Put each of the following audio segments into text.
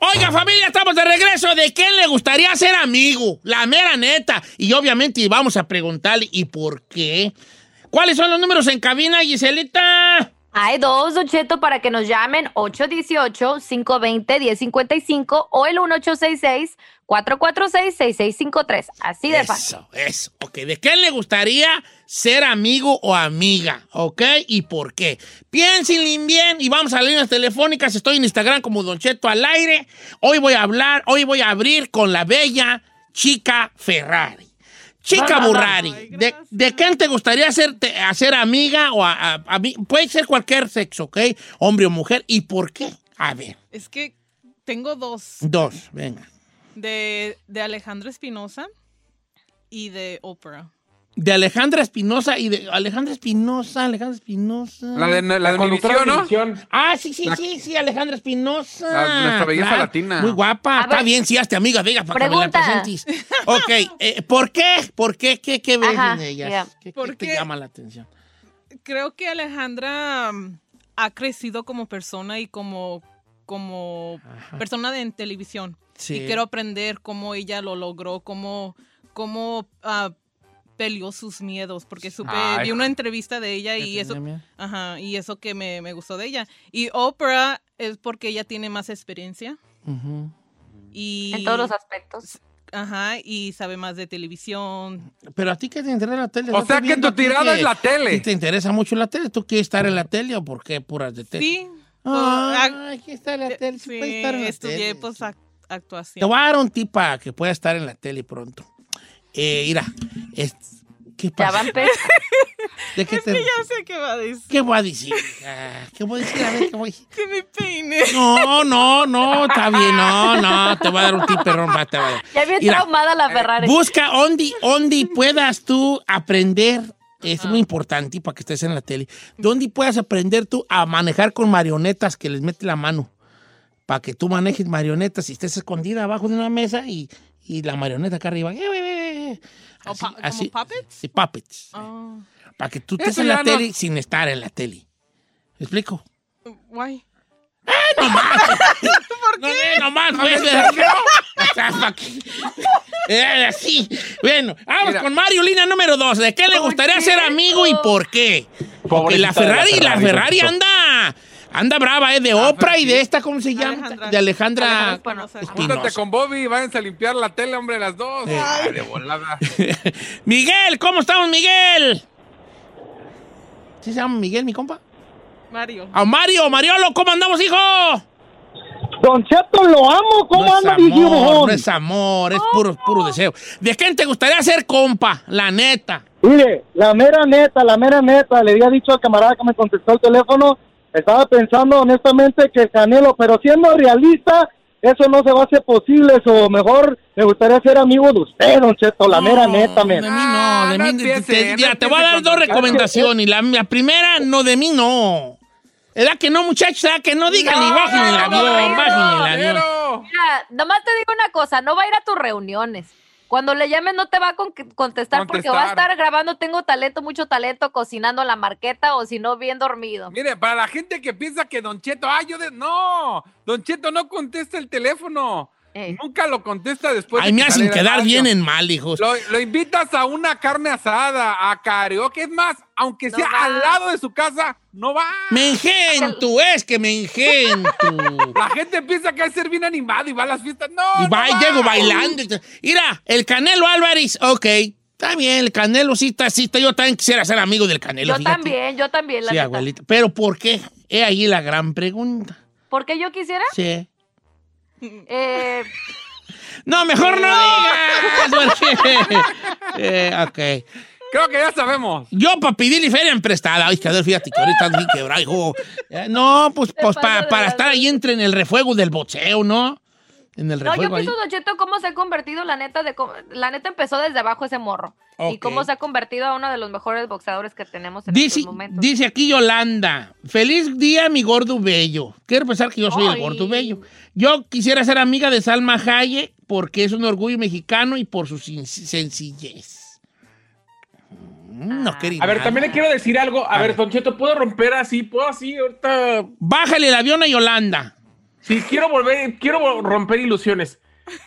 Oiga, familia, estamos de regreso. ¿De quién le gustaría ser amigo? La mera neta. Y obviamente vamos a preguntarle, ¿y por qué? ¿Cuáles son los números en cabina, Giselita? Hay dos, Don Cheto, para que nos llamen 818-520-1055 o el 1866-446-6653. Así de fácil. Eso, eso. Ok, ¿de quién le gustaría ser amigo o amiga? ¿Ok? ¿Y por qué? Piensen bien y vamos a las líneas telefónicas. Estoy en Instagram como Don Cheto al aire. Hoy voy a hablar, hoy voy a abrir con la bella chica Ferrari. Chica Burrari, ¿de, ¿de quién te gustaría ser, te- hacer amiga o a, a- ami- Puede ser cualquier sexo, ¿ok? Hombre o mujer. ¿Y por qué? A ver, Es que tengo dos, dos, venga. De, de Alejandro Espinosa y de Oprah. De Alejandra Espinosa y de Alejandra Espinosa, Alejandra Espinosa. La de, la de Univisión, ¿no? Ah, sí, sí, La- sí, sí, Alejandra Espinosa. La- nuestra belleza latina. Muy guapa. A Está ver. bien, sí, hazte amiga, diga, para que me la Pregunta. presentes. Ok, eh, ¿por qué? ¿Por qué? ¿Qué, qué ves Ajá, en ellas? ¿Qué, qué ¿Por te llama la atención? Creo que Alejandra mm, ha crecido como persona y como, como persona de, en televisión. Sí. Y quiero aprender cómo ella lo logró, cómo, cómo ah, peleó sus miedos, porque supe, Ay, vi una entrevista de ella y ¿Ya eso, miedo? ajá, y eso que me, me gustó de ella. Y Oprah es porque ella tiene más experiencia y, En todos los aspectos. ajá, y sabe más de televisión. Pero a ti qué te interesa la tele. O sea que tu tirada que es la a tele. ti ¿Te interesa mucho la tele? ¿Tú quieres estar en la tele o por qué puras de tele? Sí, ah, aquí está la tele. Sí, puede estar en la estudié tele, pues actuación. Te voy a dar un tip para que pueda estar en la tele pronto. Eh, mira, es- ¿qué Ya pasa? va a empezar. ¿De qué, te- Ya sé qué va a decir. qué voy a decir? Ah, ¿Qué voy a decir? A ver, ¿qué voy a decir? Que me peine. No, no, no, está bien, no, no, te voy a dar un tip, perrón, va, te voy a dar. Ya bien traumada la Ferrari. Busca donde, donde puedas tú aprender, es muy importante para que estés en la tele, donde puedas aprender tú a manejar con marionetas que les mete la mano, para que tú manejes marionetas y estés escondida abajo de una mesa y, y la marioneta acá arriba. Eh, eh, eh. ¿O Así, como así. puppets? Sí, puppets. Oh, Para que tú estés Eso en la no- tele sin estar en la tele. ¿Me explico? guay. No, eh, nomás, pues, ¿verdad que no? O sea, pa' que- Eh, así. Bueno, vamos Mira. con Mario, línea número dos. ¿De qué le gustaría ser amigo y por qué? Porque la de la Ferrari, la Ferrari, Ferrari anda, anda brava, ¿eh? De Oprah y de esta, ¿cómo se llama? Alejandra. De Alejandra Alejandra. Júntate con Bobby y váyanse a limpiar la tele, hombre, las dos. Ay, de volada. Miguel, ¿cómo estamos, Miguel? ¿Sí se llama Miguel, mi compa? Mario. A Mario, Mariolo, ¿cómo andamos, hijo? Don Cheto, lo amo. ¿Cómo no anda, amor, viejón? no es amor, es puro, puro deseo. ¿De quién te gustaría ser compa? La neta. Mire, la mera neta, la mera neta, le había dicho al camarada que me contestó el teléfono, estaba pensando honestamente que Canelo, pero siendo realista, eso no se va a hacer posible, o mejor me gustaría ser amigo de usted, don Cheto, la mera neta, men. De mí no, Ah, de no mí. te, no mira, te voy a dar dos recomendaciones. La, la primera, no, de mí no. ¿Verdad que no, muchachos? ¿Verdad que no digan ni bajen el avión, no, bajen el avión? Mira, nomás te digo una cosa, no va a ir a tus reuniones. Cuando le llames no te va a con- contestar, porque va a Contestar. estar grabando Tengo talento, mucho talento, cocinando la marqueta o si no, bien dormido. Mire, para la gente que piensa que Don Cheto, ah, yo de... No, Don Cheto no contesta el teléfono. Eh, Nunca lo contesta después. Ay, de me que hacen quedar bien en mal, hijos. Lo, lo invitas a una carne asada, a karaoke. Es más, aunque No sea va. al lado de su casa, no va. Me engento, es que me engento. La gente piensa que hay ser bien animado y va a las fiestas. No, Y no va, y va. llego bailando. Mira, el Canelo Álvarez, ok. Está bien, el Canelo sí está, sí está. Yo también quisiera ser amigo del Canelo. yo fíjate. también, yo también, la Sí, neta. abuelita. Pero ¿por qué? Es ahí la gran pregunta. ¿Por qué yo quisiera? Sí. Eh, No, mejor no digas. porque- Eh, ok. Creo que ya sabemos. Yo para pedirle feria en prestada. Ay, que a ver, fíjate que ahorita bien quebrado, hijo. Eh, no, pues, pues pa- para estar ahí entre en el refuego del boxeo, ¿no? En el no, yo pienso, Don Cheto, cómo se ha convertido, la neta, de la neta empezó desde abajo ese morro. Y cómo se ha convertido a uno de los mejores boxeadores que tenemos en Dice, estos momentos. dice aquí Yolanda, feliz día mi gordo bello. Quiero pensar que yo soy el gordo bello. Yo quisiera ser amiga de Salma Hayek porque es un orgullo mexicano y por su sencillez. No quería A ver, también le quiero decir algo. A, A ver, ver. Don Cheto, ¿puedo romper así? ¿Puedo así? Ahorita. Bájale el avión a Yolanda. Sí, quiero volver, quiero romper ilusiones.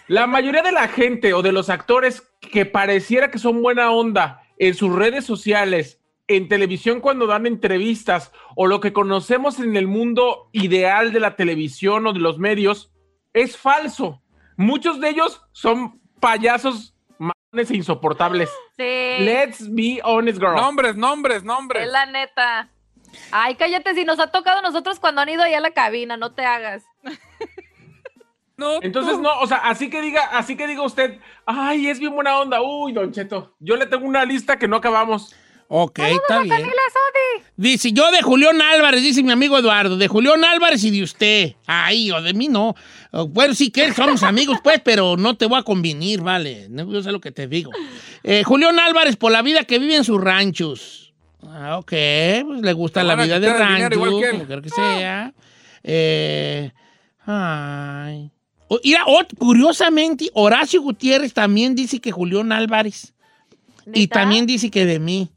La mayoría de la gente o de los actores que pareciera que son buena onda en sus redes sociales, en televisión cuando dan entrevistas o lo que conocemos en el mundo ideal de la televisión o de los medios, es falso. Muchos de ellos son payasos mamones e insoportables. Sí, Let's be honest, girl. Nombres, nombres, nombres. es la neta. Ay, cállate, si nos ha tocado a nosotros cuando han ido allá a la cabina, no te hagas. No, Entonces, tú. no, o sea, así que diga, así que diga usted, ay, es bien buena onda. Uy, Don Cheto, yo le tengo una lista que no acabamos. Ok, está bien. Dice, yo de Julián Álvarez, dice mi amigo Eduardo, de Julián Álvarez y de usted. Ay, o de mí no. Oh, Bueno, sí que somos amigos, pues, pero no te voy a convenir, vale. No, Yo sé lo que te digo. Eh, Julián Álvarez, por la vida que vive en sus ranchos. Ah, ok, pues le gusta la vida de rancho, igual que él. como quiera que sea. Eh, ay. O- mira, curiosamente, Horacio Gutiérrez también dice que Julián Álvarez. Y también dice que de mí.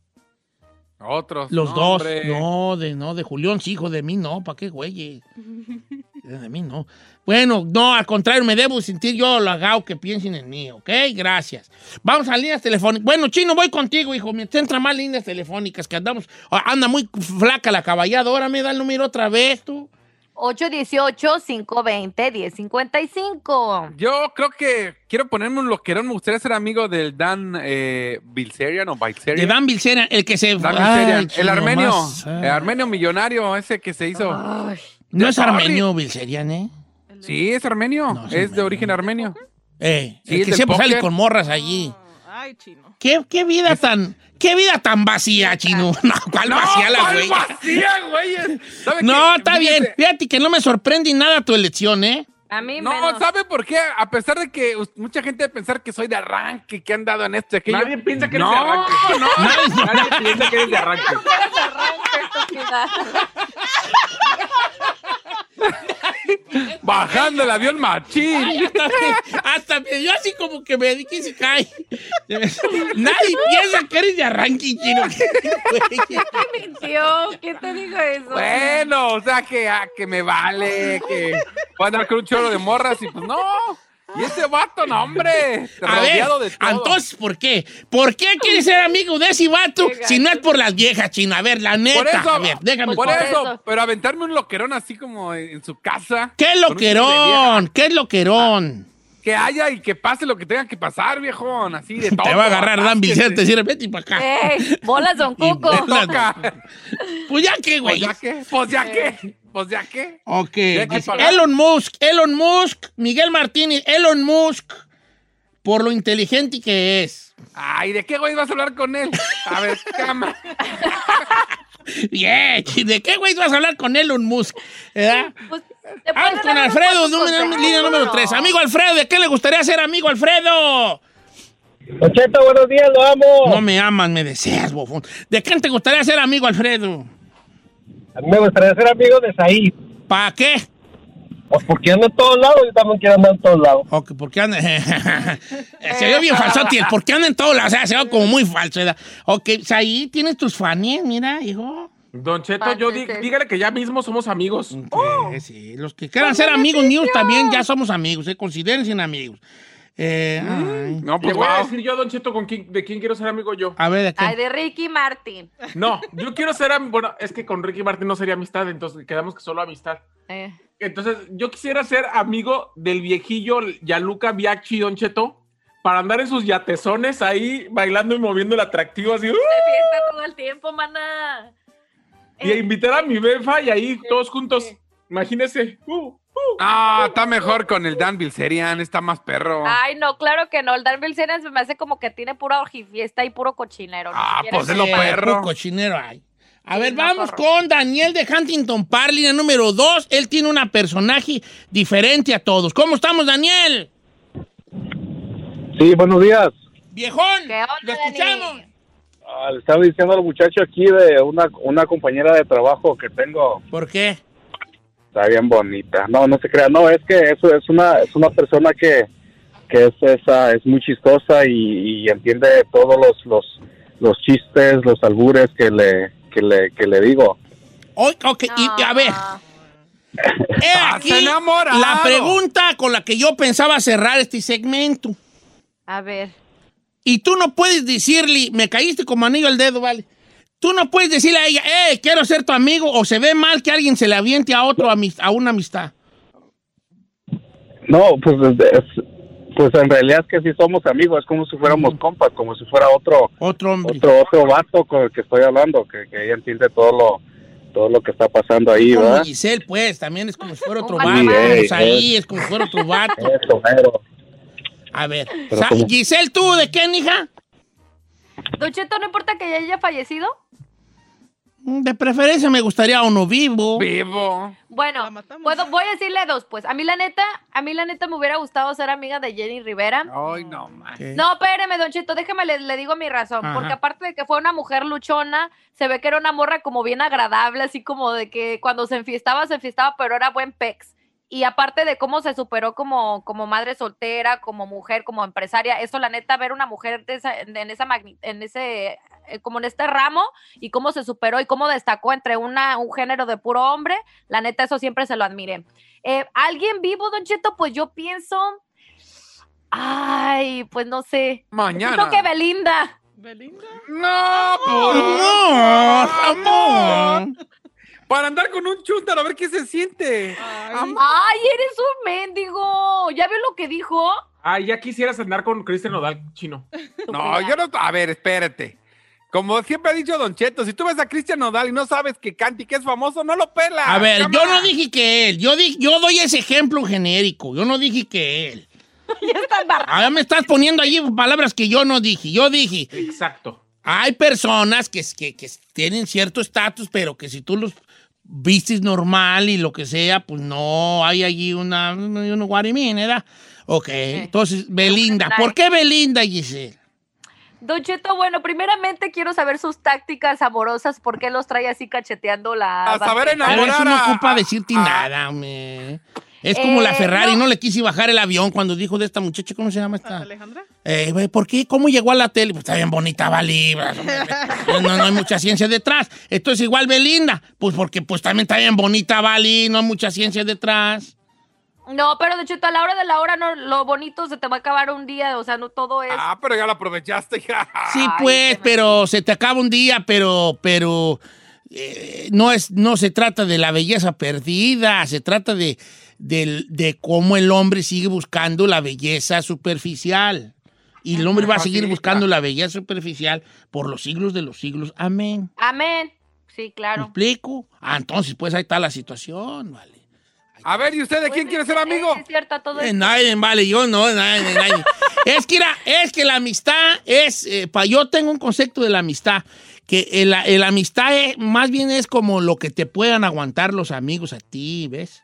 Otros. Los no, dos. hombre. No, de no, de Julián, sí, hijo, de mí no, ¿para qué, güey? De mí no. Bueno, no, al contrario, me debo sentir yo halagado que piensen en mí, ¿ok? Gracias. Vamos a líneas telefónicas. Bueno, Chino, voy contigo, hijo. Me te entran más líneas telefónicas que andamos. ah, Anda muy flaca la caballada. Ahora me da el número otra vez, tú. 818-520-1055. Yo creo que quiero ponerme un loquerón. Me gustaría ser amigo del Dan eh, Bilzerian o Bilzerian. De Dan Bilzerian, el que se. Dan Ay, el armenio. más, ah. El armenio millonario, ese que se hizo. Ay, No es armenio Bilzerian, ¿eh? Sí, es armenio. No, es de origen armenio. Eh, Sí, el el que siempre sale con morras allí. Ay, chino. ¿Qué, qué vida tan. ¿Qué vida tan vacía, chino? No, ¿cuál vacía la ¿cuál güey? vacía, güey? ¿Sabe No, qué? está bien. Fíjate que no me sorprende nada tu elección, ¿eh? a mí No, menos. ¿sabe por qué? A pesar de que mucha gente debe pensar que soy de arranque, que han dado en esto y aquello. Nadie piensa que eres no, de arranque. No, Nadie piensa que eres de arranque. Bajando el avión machín. Ay, hasta, me, hasta me dio así como que me di que se cae. Nadie piensa que eres de arranque, chino. ¿Qué mintió? ¿Quién te dijo eso? Bueno, o sea que, ah, que me vale, que voy a andar con un chorro de morras y pues no. Y ese vato, no, hombre, A ver, de todo. entonces, ¿por qué? ¿Por qué quieres ser amigo de ese vato si no es por las viejas, chino? A ver, la neta. por eso, a ver, déjame por contar. eso, pero aventarme un loquerón así como en, en su casa. ¿Qué loquerón? ¿Qué loquerón? Que haya y que pase lo que tenga que pasar, viejón, así de todo. Te va a agarrar Dan. Vicente, decir, vete para acá. Ey, bolas Don Y Cuco. Pues ya que, Pues güey. ya que, pues ya que, pues ya que. Ok. que. Elon Musk, Elon Musk, Miguel Martínez, Elon Musk, por lo inteligente que es. Ay, ¿de qué güey vas a hablar con él? A ver, cama. Bien, ¿de qué güey vas a hablar con Elon Musk? ¿Verdad? Pues, te Vamos con Alfredo, número- línea número 3. Amigo Alfredo, ¿de qué le gustaría ser amigo Alfredo? Ocheta, buenos días, lo amo. No me aman, me deseas, bofón. ¿De quién te gustaría ser amigo Alfredo? A mí me gustaría ser amigo de Said. ¿Para qué? Pues porque ando en todos lados, yo también quiero andar en todos lados. Ok, porque anda. se ve bien falsote. ¿Por qué anda en todos lados? O sea, se ve como muy falso. ¿verdad? Ok, ahí tienes tus fans, mira, hijo. Don Cheto, yo Panchetes. dígale que ya mismo somos amigos. Ok, sí, Los que quieran ser amigos míos también ya somos amigos, eh, considérense amigos. Eh, ay. No, Le pues voy a decir yo, Don Cheto, con quién, de quién quiero ser amigo yo. A ver, ¿de qué? Ay, de Ricky Martin. No, yo quiero ser am- Bueno, es que con Ricky Martin no sería amistad, entonces quedamos que solo amistad. Eh, Entonces, yo quisiera ser amigo del viejillo Yaluca Biachi Don Cheto para andar en sus yatezones ahí bailando y moviendo el atractivo así. ¡uh! de fiesta todo el tiempo, mana. Y invitar a mi befa y ahí todos juntos. Imagínese. ¡uh! ¡uh! Ah, está mejor con el Dan Bilzerian, está más perro. Ay, no, claro que no. El Dan Bilzerian se me hace como que tiene pura orgifiesta y puro cochinero. Ah, pues es lo perro. puro cochinero hay. A Sí, ver, vamos con Daniel de Huntington Park, línea número dos. Él tiene una personaje diferente a todos. ¿Cómo estamos, Daniel? Sí, buenos días. Viejón, ¿Qué onda, lo escuchamos. Dani? Ah, le estaba diciendo al muchacho aquí de una, una compañera de trabajo que tengo. ¿Por qué? Está bien bonita. No, no se crea. No, es que eso es una, es una persona que, que es, esa, es muy chistosa y, y entiende todos los, los, los chistes, los albures que le, que le, que le digo. Hoy, ok, y, y a ver, Ah, he Estás aquí la pregunta con la que yo pensaba cerrar este segmento. A ver. Y tú no puedes decirle, me caíste como anillo al dedo, ¿vale? Tú no puedes decirle a ella, eh, quiero ser tu amigo, o se ve mal que alguien se le aviente a otro, a una amistad. No, pues, es- es- pues en realidad es que sí somos amigos, es como si fuéramos compas, como si fuera otro, Otro hombre. otro, otro vato con el que estoy hablando, que, que ella entiende todo lo, todo lo que está pasando ahí, Como ¿verdad? Giselle, pues, también es como si fuera otro vato. ahí es como si fuera otro vato. Eso, mero. A ver, Giselle, ¿tú de qué, hija? Don Cheto, ¿no importa que ya haya fallecido? De preferencia me gustaría uno vivo. Vivo. Bueno, puedo, voy a decirle dos, pues. A mí la neta, a mí la neta me hubiera gustado ser amiga de Jenny Rivera. Ay, no, man. No, espéreme, Don Cheto, déjeme, le, le digo mi razón. Ajá. Porque aparte de que fue una mujer luchona, se ve que era una morra como bien agradable, así como de que cuando se enfiestaba, se enfiestaba, pero era buen pex. Y aparte de cómo se superó como, como madre soltera, como mujer, como empresaria, eso la neta, ver una mujer de esa- en, esa magni- en ese, eh, como en este ramo, y cómo se superó y cómo destacó entre una, un género de puro hombre, la neta, eso siempre se lo admiré. Eh, Alguien vivo, Don Cheto, pues yo pienso, ay, pues no sé. Mañana. Siento que Belinda. Belinda. No, por Amor, amor. Para andar con un chúntaro, a ver qué se siente. Ay. Ay, eres un mendigo. ¿Ya vio lo que dijo? Ay, ya quisieras andar con Cristian Nodal chino. No, yo no. A ver, espérate. Como siempre ha dicho Don Cheto, si tú ves a Cristian Nodal y no sabes que Canti que es famoso, no lo pelas. A ver, yo no dije que él. Yo, di- yo doy ese ejemplo genérico. Yo no dije que él. Ya está. Ahora me estás poniendo allí palabras que yo no dije. Yo dije, Exacto. hay personas que, que, que tienen cierto estatus, pero que si tú los vistes normal y lo que sea, pues no hay allí una, una guarimín, ¿verdad? Ok, entonces, Belinda. ¿Por qué Belinda, Giselle? Don Cheto, bueno, primeramente quiero saber sus tácticas amorosas, por qué los trae así cacheteando la... A saber banqueta? Pero eso no Enamorar ocupa decirte a- nada, hombre. Es como la Eh, Ferrari, no. no. le quise bajar el avión cuando dijo de esta muchacha, ¿cómo se llama esta? Alejandra. Eh, ¿Por qué? ¿Cómo llegó a la tele? Pues está bien bonita, vale. No, no, hay mucha ciencia detrás. Esto es igual Belinda. Pues porque pues también está bien bonita, vale. No hay mucha ciencia detrás. No, pero Don Cheto, a la hora de la hora, no, lo bonito se te va a acabar un día, o sea, no todo es... Ah, pero ya lo aprovechaste. ya. Sí, pues, pero se te acaba un día, pero, pero eh, no es, no se trata de la belleza perdida, se trata de, del- de cómo el hombre sigue buscando la belleza superficial. Y el hombre va a seguir buscando la belleza superficial por los siglos de los siglos. Amén. Amén. Sí, ¿Me claro. explico? Ah, entonces, pues ahí está la situación, vale. A ver, ¿y usted de quién Pues, quiere ser amigo? Es cierto, todo Eh, nadie, vale, yo no, nadie, nadie. es que, era- es que la amistad es, eh, pa- yo tengo un concepto de la amistad, que el- la el amistad es- más bien es como lo que te puedan aguantar los amigos a ti, ¿ves?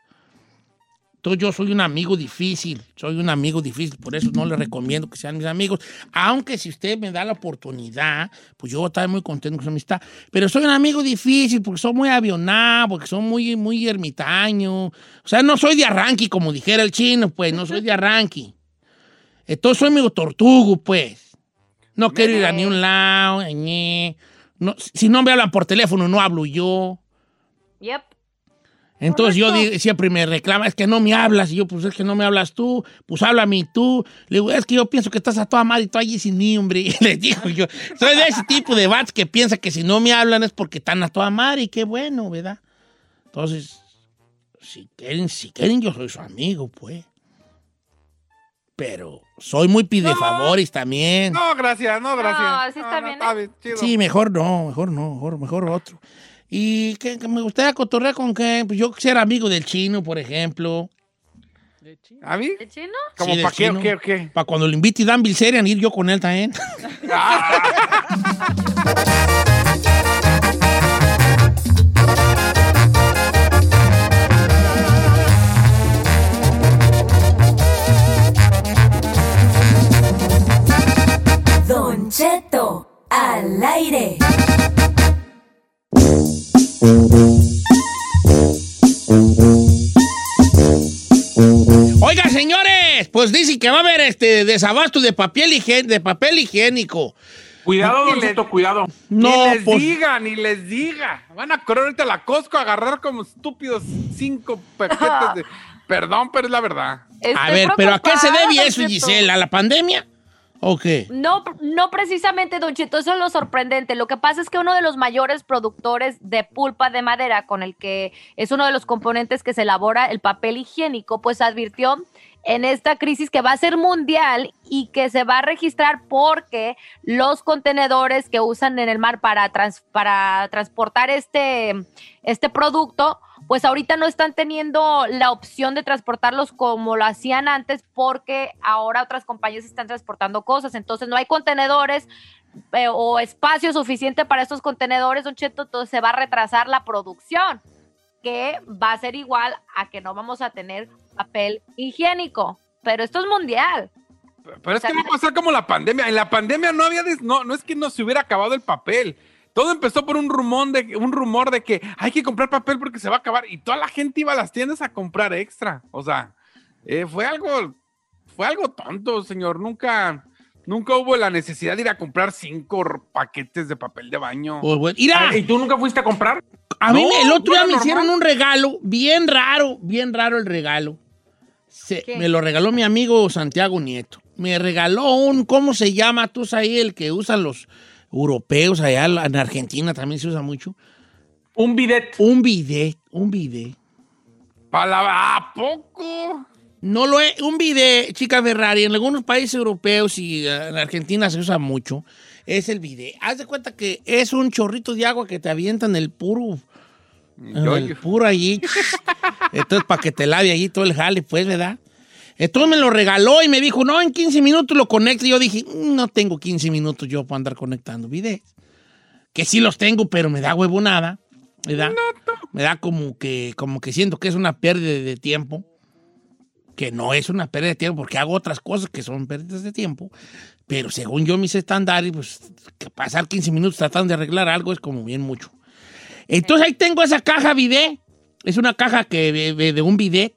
Entonces yo soy un amigo difícil, soy un amigo difícil, por eso no les recomiendo que sean mis amigos, aunque si usted me da la oportunidad, pues yo voy a estar muy contento con su amistad, pero soy un amigo difícil porque soy muy avionado, porque soy muy, muy ermitaño, o sea, no soy de arranque, como dijera el chino, pues, no soy de arranque. Entonces soy medio tortugo, pues. No quiero ir a ni un lado. No, si no me hablan por teléfono, no hablo yo. Yep. Entonces yo digo- siempre me reclama, es que no me hablas. Y yo, pues es que no me hablas tú, pues háblame tú. Le digo, es que yo pienso que estás a toda madre y tú allí sin mí, hombre. Y le digo yo, soy de ese tipo de bats que piensa que si no me hablan es porque están a toda madre y qué bueno, ¿verdad? Entonces, si quieren, si quieren, yo soy su amigo, pues. Pero soy muy pidefavores también. No, gracias, no, gracias. No, sí está bien, ¿eh? chido. Sí, mejor no, mejor no, mejor, mejor otro. Y que, que me gustaría cotorrear con que pues yo ser amigo del chino, por ejemplo. ¿A mí? ¿El chino? ¿Cómo Sí, del para qué o chino. qué o qué? Para cuando lo invite Dan Bilzerian, ir yo con él también. desabasto de papel, higién- de papel higiénico. Cuidado, Don Cheto, cuidado. No, ni les pues, diga, ni les diga. Van a correr ahorita a la Costco a agarrar como estúpidos cinco paquetes de... Perdón, pero es la verdad. a ver, pero ¿a qué se debe eso. Gisela? ¿A la pandemia? ¿O qué? No, no precisamente, Don Cheto, eso es lo sorprendente. Lo que pasa es que uno de los mayores productores de pulpa de madera, con el que es uno de los componentes que se elabora el papel higiénico, pues advirtió en esta crisis que va a ser mundial y que se va a registrar porque los contenedores que usan en el mar para, para transportar este, este producto, pues ahorita no están teniendo la opción de transportarlos como lo hacían antes porque ahora otras compañías están transportando cosas, entonces no hay contenedores eh, o espacio suficiente para estos contenedores, don Cheto, entonces se va a retrasar la producción, que va a ser igual a que no vamos a tener papel higiénico, pero esto es mundial. Pero es que va a pasar como la pandemia. En la pandemia no había... des- No, no es que no se hubiera acabado el papel. Todo empezó por un rumor, de, un rumor de que hay que comprar papel porque se va a acabar. Y toda la gente iba a las tiendas a comprar extra. O sea, eh, fue algo... Fue algo tonto, señor. Nunca... Nunca hubo la necesidad de ir a comprar cinco paquetes de papel de baño. Pues, bueno, mira, ¿Y tú nunca fuiste a comprar? a mí no, me- el otro día me normal. hicieron un regalo bien raro, bien raro el regalo. Se- me lo regaló mi amigo Santiago Nieto. Me regaló un, ¿cómo se llama? Tú sabes ahí el que usan los europeos allá en Argentina también se usa mucho. Un bidet. Un bidet, un bidet. Para ¿A poco? No lo es, un bidet, chica Ferrari, en algunos países europeos y eh, en Argentina se usa mucho, es el bidet. Haz de cuenta que es un chorrito de agua que te avientan el puro, Yo- el puro allí. Entonces, para que te lave allí todo el jale, pues, ¿verdad? Entonces me lo regaló y me dijo, no, en 15 minutos lo conecto. Y yo dije, "Mm, no tengo 15 minutos yo para andar conectando bidets. Que sí los tengo, pero me da huevonada, ¿verdad? Me da como que, como que siento que es una pérdida de tiempo. Que no es una pérdida de tiempo porque hago otras cosas que son pérdidas de tiempo. Pero según yo mis estándares, pues que pasar 15 minutos tratando de arreglar algo es como bien mucho. Entonces ahí tengo esa caja bidet. Es una caja que de, un bidet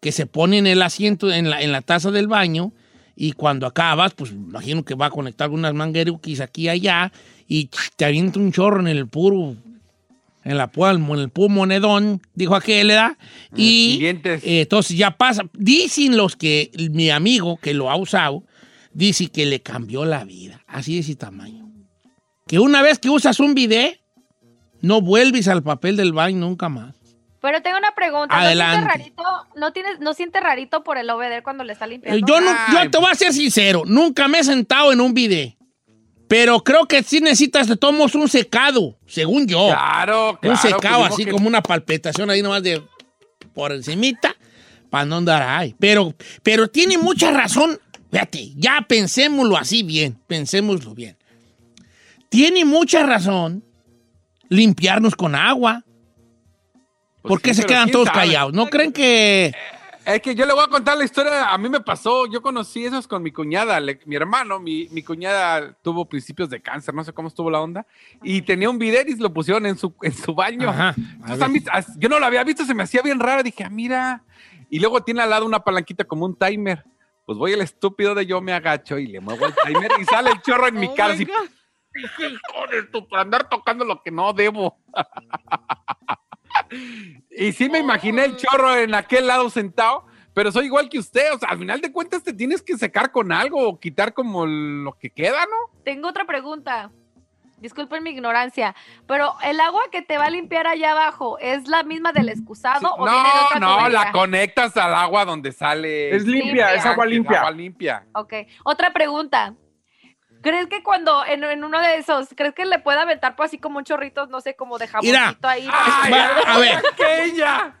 que se pone en el asiento, en la, en la taza del baño. Y cuando acabas, pues imagino que va a conectar unas mangueruquis aquí y allá. Y te avienta un chorro en el puro, en la pu- en el puro monedón, dijo aquel, ¿verdad? Y eh, entonces ya pasa. Dicen los que, mi amigo que lo ha usado, dice que le cambió la vida. Así de ese tamaño. Que una vez que usas un bidet, no vuelves al papel del baño nunca más. Pero tengo una pregunta. Adelante. ¿No siente rarito, no tienes, no siente rarito por el obeder cuando le está limpiando? Yo, no, yo te voy a ser sincero, nunca me he sentado en un bidet. Pero creo que sí necesitas de tomos un secado, según yo. Claro, claro. un secado pues, así digo que- como una palpitación ahí nomás de por encimita para no andar ahí. Pero, pero tiene mucha razón. Fíjate, ya pensémoslo así bien, pensémoslo bien. Tiene mucha razón limpiarnos con agua. Pues ¿Por qué sí, se quedan todos sabe. callados? ¿No creen que Es que yo le voy a contar la historia. A mí me pasó. Yo conocí esos con mi cuñada, le- mi hermano. Mi, mi cuñada tuvo principios de cáncer, no sé cómo estuvo la onda. Y tenía un bidet y lo pusieron en su, en su baño. Ajá, a Entonces, ver. a mí- as- yo no lo había visto, se me hacía bien raro. Dije, ah, mira. Y luego tiene al lado una palanquita como un timer. Pues voy el estúpido de yo me agacho y le muevo el timer y sale el chorro en mi Oh cara. Hijo de tu, por andar tocando lo que no debo. y sí me imaginé el chorro en aquel lado sentado, pero soy igual que usted. O sea, al final de cuentas te tienes que secar con algo o quitar como lo que queda, ¿no? Tengo otra pregunta. Disculpen mi ignorancia, pero el agua que te va a limpiar allá abajo, ¿es la misma del excusado o viene de No, otra no, tubería? la conectas al agua donde sale. Es limpia, Limpia. es agua Es limpia. agua limpia. Ok. Otra pregunta. ¿Crees que cuando en, en uno de esos, crees que le puede aventar pues así como un chorrito, no sé, como de Mira. jaboncito ahí? Ay, Va, a ver. aquella.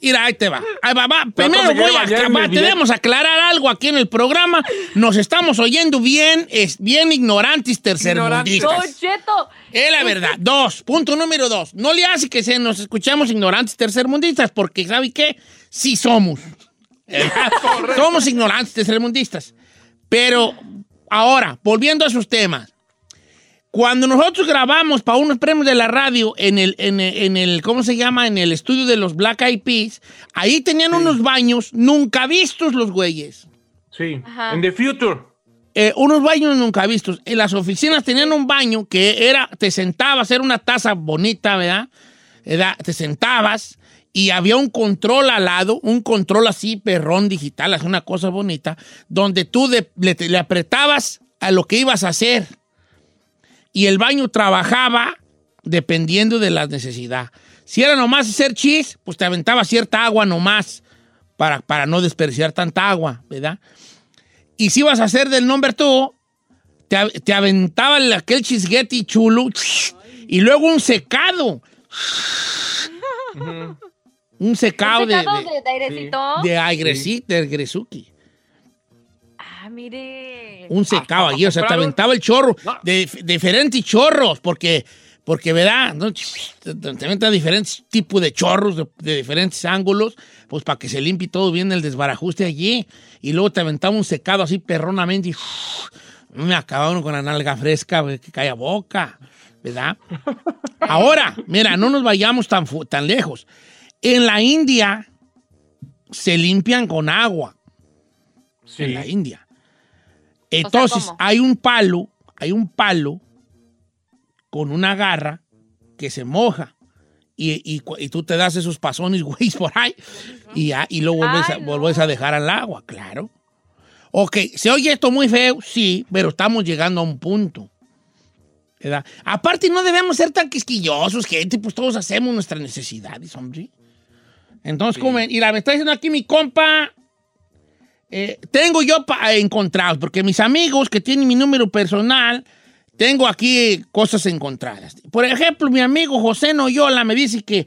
Mira, ahí te va. Ahí va, va. Primero voy a bañar en va, el bidet. tenemos a aclarar algo aquí en el programa. Nos estamos oyendo bien, es bien ignorantes tercermundistas. Cheto, Es la verdad. Dos. Punto número dos. No le hace que se nos escuchamos ignorantes tercermundistas, porque ¿sabe qué? Sí somos. Somos ignorantes tercermundistas. Pero ahora, volviendo a sus temas. Cuando nosotros grabamos para unos premios de la radio en el, en el, en el- ¿cómo se llama? En el estudio de los Black Eyed Peas, ahí tenían unos baños nunca vistos los güeyes. Sí. Ajá. En The Future. Eh, unos baños nunca vistos. En las oficinas tenían un baño que era, te sentabas, era una taza bonita, ¿verdad? Era- te sentabas y había un control al lado, un control así, perrón digital, es una cosa bonita, donde tú le, apretabas a lo que ibas a hacer. Y el baño trabajaba dependiendo de la necesidad. Si era nomás hacer chis, pues te aventaba cierta agua nomás para, para no desperdiciar tanta agua, ¿verdad? Y si ibas a hacer del number two, te, te aventaba el- aquel chisguete chulo y luego un secado. Un secado ¿un de, secado de, de, de airecito? de aigresi- de Gresuki. Ah, mire. Un secado Ah, allí, o sea, te aventaba el chorro, No. de, de diferentes chorros, porque, porque ¿verdad? ¿No? Te, te aventan diferentes tipos de chorros, de, de diferentes ángulos, pues para que se limpie todo bien el desbarajuste allí. Y luego te aventaba un secado así perronamente y me acababa uno con la nalga fresca, que cae a boca, ¿verdad? Ahora, mira, no nos vayamos tan, tan lejos. En la India se limpian con agua Sí. en la India. Entonces, hay un palo, hay un palo con una garra que se moja. Y, y tú te das esos pasones, güey, por ahí. Y, y vuelves, a, Ay, no. a dejar al agua, claro. Ok, ¿se oye esto muy feo? Sí, pero estamos llegando a un punto. ¿verdad? Aparte, no debemos ser tan quisquillosos, gente, pues todos hacemos nuestras necesidades, hombre. Entonces, como, y la me está diciendo aquí mi compa, eh, tengo yo pa- encontrados, porque mis amigos que tienen mi número personal, tengo aquí cosas encontradas. Por ejemplo, mi amigo José Noyola me dice que,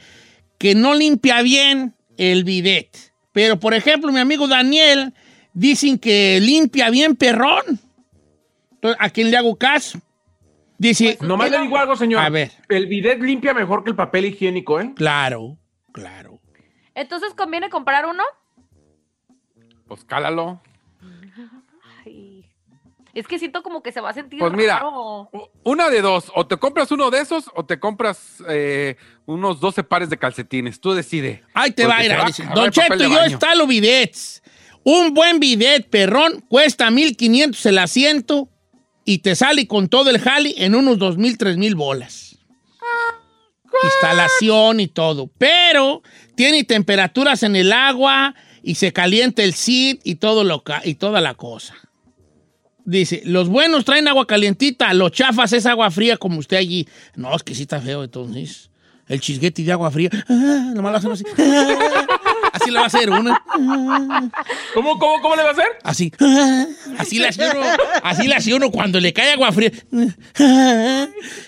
que no limpia bien el bidet. Pero, por ejemplo, mi amigo Daniel dicen que limpia bien perrón. Entonces, ¿a quién le hago caso? Dice, Nomás le digo algo, señor. A ver. El bidet limpia mejor que el papel higiénico, ¿eh? claro, claro. Entonces, ¿conviene comprar uno? Pues cálalo. Ay, Es que siento como que se va a sentir Pues mira, raro. una de dos, o te compras uno de esos o te compras eh, unos 12 pares de calcetines. Tú decide. Ahí te va a ir. Don Cheto, yo instalo bidets. Un buen bidet, perrón, cuesta 1,500 el asiento y te sale con todo el jali en unos 2,000, 3,000 bolas. Instalación y todo. Pero tiene temperaturas en el agua y se calienta el seat y, todo lo y toda la cosa. Dice, los buenos traen agua calientita, los chafas es agua fría como usted allí. No, es que sí está feo entonces. El chisguete de agua fría. Ah, nomás lo así. así le va a hacer una. ¿Cómo, cómo, cómo le va a hacer? Así. Así le hace uno. Así le hace uno cuando le cae agua fría.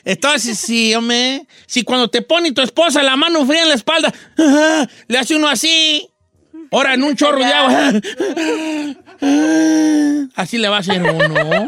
Entonces, sí, hombre. Si cuando te pone tu esposa la mano fría en la espalda, le hace uno así. Ahora en un chorro de agua. Así le va a hacer uno.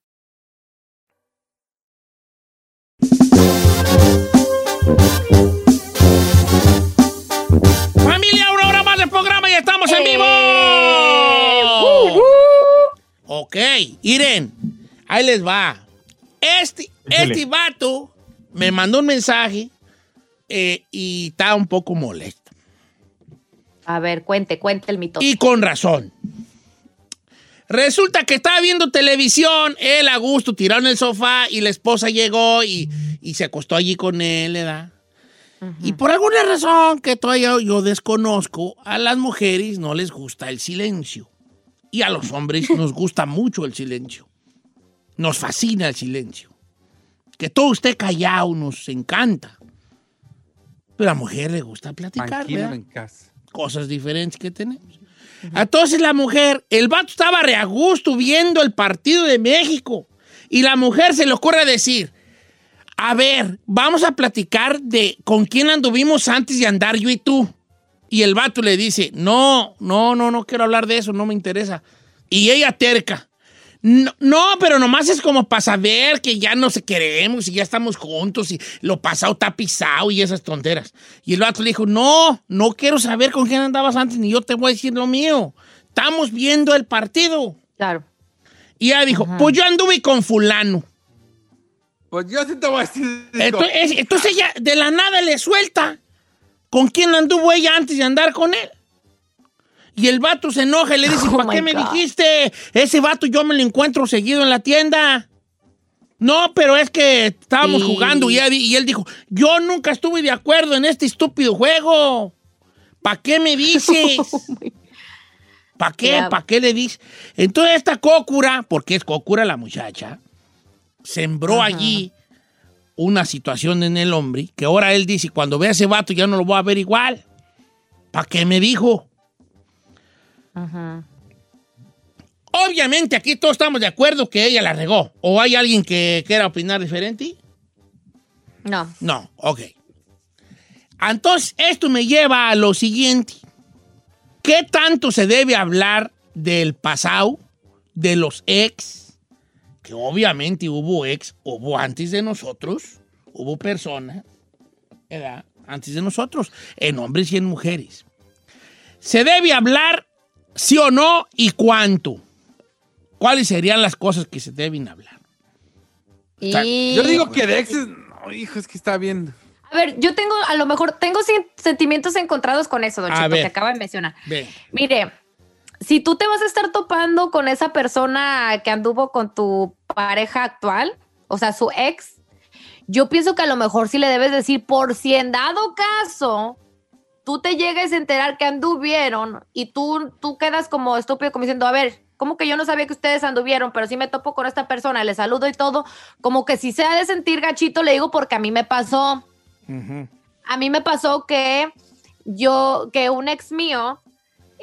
Familia, una hora más del programa y estamos en vivo. Ok, Iren, ahí les va. Este, este vato me mandó un mensaje eh, y está un poco molesto. A ver, cuente, cuente el mito. Y con razón. Resulta que estaba viendo televisión, él a gusto, tirado en el sofá, y la esposa llegó y, y se acostó allí con él, ¿verdad? Y por alguna razón que todavía yo desconozco, a las mujeres no les gusta el silencio. Y a los hombres nos gusta mucho el silencio. Nos fascina el silencio. Que todo esté callado nos encanta. Pero a la mujer le gusta platicar, en casa. Cosas diferentes que tenemos. Entonces la mujer, el vato estaba re a gusto viendo el partido de México. Y la mujer se le ocurre decir, a ver, vamos a platicar de con quién anduvimos antes de andar yo y tú. Y el vato le dice, no, no, no, no quiero hablar de eso, no me interesa. Y ella terca. No, no, pero nomás es como para saber que ya no se queremos y ya estamos juntos y lo pasado está pisado y esas tonteras. Y el vato le dijo, no, no quiero saber con quién andabas antes ni yo te voy a decir lo mío. Estamos viendo el partido. Claro. Y ella dijo, pues yo anduve con fulano. Pues yo sí te voy a decir. Entonces, entonces ella de la nada le suelta con quién anduvo ella antes de andar con él. Y el vato se enoja y le dice, Oh ¿para qué me dijiste? Ese vato yo me lo encuentro seguido en la tienda. No, pero es que estábamos Y- jugando y, él dijo, yo nunca estuve de acuerdo en este estúpido juego. ¿Para qué me dices? ¿Para qué? Ya. ¿Para qué le dices? Entonces esta cócura, porque es cócura la muchacha, sembró allí una situación en el hombre que ahora él dice, cuando vea a ese vato ya no lo voy a ver igual. ¿Para qué me dijo? Ajá. Obviamente aquí todos estamos de acuerdo que ella la regó. ¿O hay alguien que quiera opinar diferente? No. No, ok. Entonces, esto me lleva a lo siguiente. ¿Qué tanto se debe hablar del pasado, de los ex? Que obviamente hubo ex, hubo antes de nosotros, hubo personas, ¿verdad? Antes de nosotros, en hombres y en mujeres. ¿Se debe hablar sí o no y cuánto? ¿Cuáles serían las cosas que se deben hablar? Y... Yo digo que de exes. No, hijo, es que está bien. A ver, yo tengo, a lo mejor, tengo sen- sentimientos encontrados con eso, don ver. que acaba de mencionar. Ve. Mire, si tú te vas a estar topando con esa persona que anduvo con tu pareja actual, o sea, su ex, yo pienso que a lo mejor sí le debes decir, por si en dado caso tú te llegues a enterar que anduvieron y tú, tú quedas como estúpido, como diciendo, a ver, como que yo no sabía que ustedes anduvieron, pero sí me topo con esta persona, le saludo y todo, como que si se ha de sentir gachito, le digo porque a mí me pasó. A mí me pasó que yo, que un ex mío,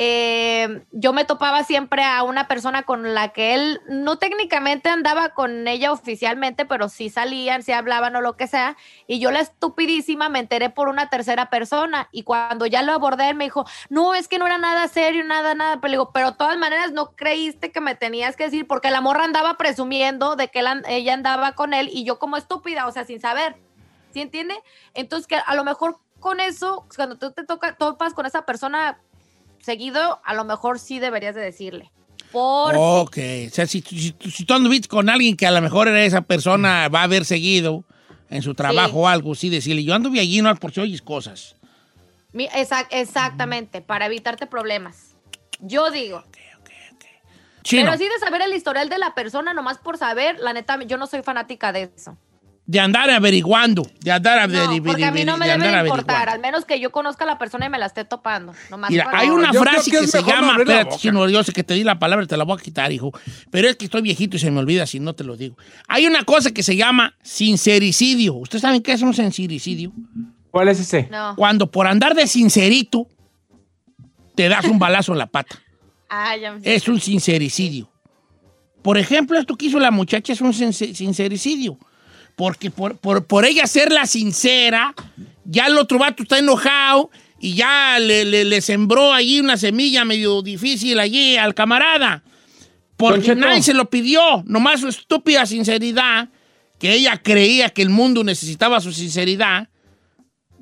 eh, yo me topaba siempre a una persona con la que él no técnicamente andaba con ella oficialmente, pero sí salían, sí hablaban o lo que sea. Y yo la estupidísima me enteré por una tercera persona. Y cuando ya lo abordé, él me dijo, no, es que no era nada serio, nada, nada. Pero le digo, pero de todas maneras no creíste que me tenías que decir, porque la morra andaba presumiendo de que él ella andaba con él y yo como estúpida, o sea, sin saber. ¿Sí entiende? Entonces, que a lo mejor con eso, cuando tú te toca, topas con esa persona seguido, a lo mejor sí deberías de decirle. Por Ok, o sea, si, si, si tú anduviste con alguien que a lo mejor era esa persona, va a haber seguido en su trabajo Sí. o algo, sí decirle, yo anduve allí no por si oyes cosas. Mi- exac- exactamente, para evitarte problemas. Yo digo. Pero sí de saber el historial de la persona, nomás por saber, la neta, yo no soy fanática de eso. De andar averiguando, de andar No, averi- porque a mí no me de debe importar, averiguando. al menos que yo conozca a la persona y me la esté topando. Nomás Mira, hay una yo frase que, se no llama, espérate, boca. chino, yo sé que te di la palabra, te la voy a quitar, hijo, pero es que estoy viejito y se me olvida si no te lo digo. Hay una cosa que se llama sincericidio. ¿Ustedes saben qué es un sincericidio? ¿Cuál es ese? No. Cuando por andar de sincerito te das un balazo en la pata. Ah, ya me- Es un sincericidio. Por ejemplo, esto que hizo la muchacha es un since- sincericidio. Porque por, por- por ella ser la sincera, ya el otro vato está enojado y ya le, le- le sembró allí una semilla medio difícil allí al camarada. Porque nadie se lo pidió, nomás su estúpida sinceridad, que ella creía que el mundo necesitaba su sinceridad,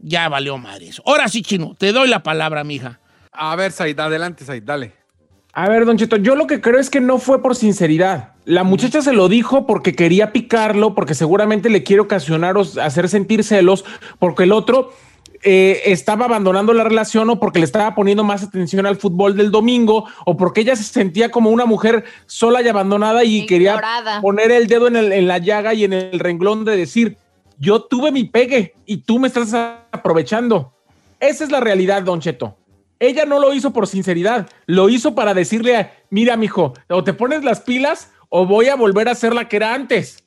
ya valió madre eso. Ahora sí, chino, te doy la palabra, mija. A ver, Said, adelante, Said, dale. A ver, Don Cheto, yo lo que creo es que no fue por sinceridad. La muchacha se lo dijo porque quería picarlo, porque seguramente le quiere ocasionar o hacer sentir celos, porque el otro eh, estaba abandonando la relación o porque le estaba poniendo más atención al fútbol del domingo o porque ella se sentía como una mujer sola y abandonada y quería poner el dedo en, el- en la llaga y en el renglón de decir, yo tuve mi pegue y tú me estás aprovechando. Esa es la realidad, Don Cheto. Ella no lo hizo por sinceridad, lo hizo para decirle, a, mira, mijo, o te pones las pilas o voy a volver a ser la que era antes.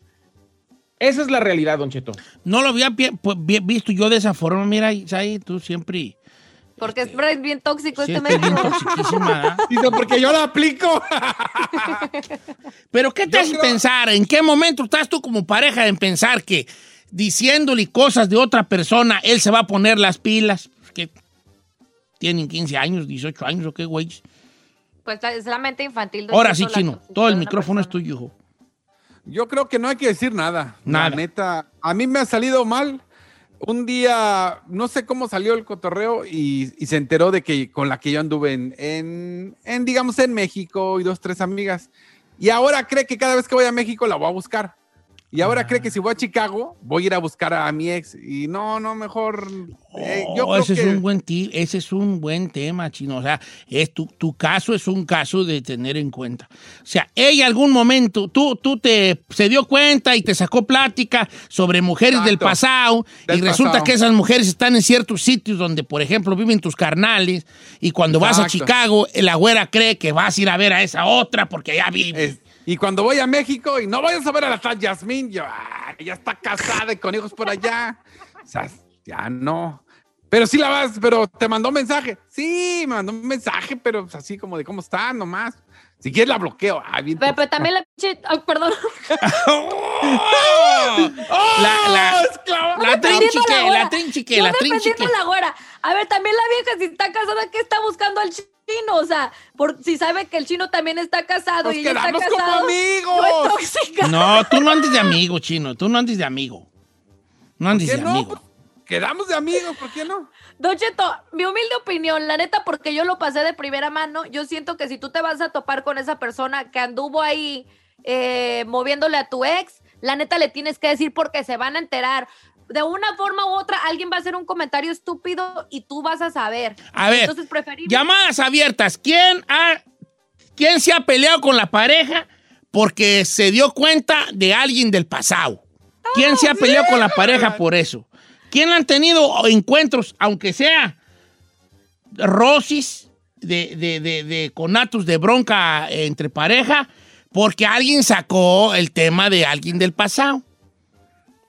Esa es la realidad, Don Cheto. No lo había pues, vi- visto yo de esa forma. Mira, Isai, tú siempre, Porque es bien- bien tóxico este bien toxiquísima. ¿ah? Dice, porque yo la aplico. Pero ¿qué te Yo hace creo- pensar? ¿En qué momento estás tú como pareja en pensar que diciéndole cosas de otra persona, él se va a poner las pilas? Que tienen 15 años, 18 años o qué, güey. Pues es la mente infantil. don Ahora sí, chino, todo el de micrófono es tuyo, hijo. Yo creo que no hay que decir nada. Nada. La neta, a mí me ha salido mal. Un día, no sé cómo salió el cotorreo y, y se enteró de que con la que yo anduve en, en, en, digamos, en México y dos, tres amigas. Y ahora cree que cada vez que voy a México la voy a buscar. Y ahora cree que si voy a Chicago, voy a ir a buscar a mi ex. Y no, no, mejor. eh, yo Oh, creo ese que- es un buen ese es un buen tema, chino. O sea, es tu, tu caso es un caso de tener en cuenta. O sea, ella algún momento, tú, tú te se dio cuenta y te sacó plática sobre mujeres del Exacto. pasado, y Del resulta pasado. que esas mujeres están en ciertos sitios donde, por ejemplo, viven tus carnales, y cuando vas a Exacto. Chicago, la güera cree que vas a ir a ver a esa otra porque ya vive. Es- y cuando voy a México y no vayas a ver a la tal Yasmín, yo, ah, ya está casada y con hijos por allá. O sea, ya no. Pero sí la vas, pero te mandó un mensaje. Sí, me mandó un mensaje, pero pues, así como de cómo está, nomás. Si quieres la bloqueo. Ah, bien. Pero, pero también la pinche. Perdón. La, esclava. la trinchique, la trinchique, Yo la trinchique. a la güera. A ver, también la vieja, si está casada, ¿qué está buscando al chino? O sea, por, si sabe que el chino también está casado Nos y ella está quedamos como casado. amigos. No es tóxica. No, tú no andes de amigo, chino. Tú no andes de amigo. No andes ¿Qué de no? amigo. Quedamos de amigos, ¿por qué no? Don Cheto, mi humilde opinión, la neta, porque yo lo pasé de primera mano, yo siento que si tú te vas a topar con esa persona que anduvo ahí eh, moviéndole a tu ex, la neta le tienes que decir porque se van a enterar. De una forma u otra, alguien va a hacer un comentario estúpido y tú vas a saber. A ver, Entonces, preferible. Llamadas abiertas. ¿Quién, ha, ¿Quién se ha peleado con la pareja porque se dio cuenta de alguien del pasado. ¿Quién se ha peleado con la pareja por eso? ¿Quién han tenido encuentros, aunque sea rosis de, de, de, de conatos de bronca entre pareja, porque alguien sacó el tema de alguien del pasado?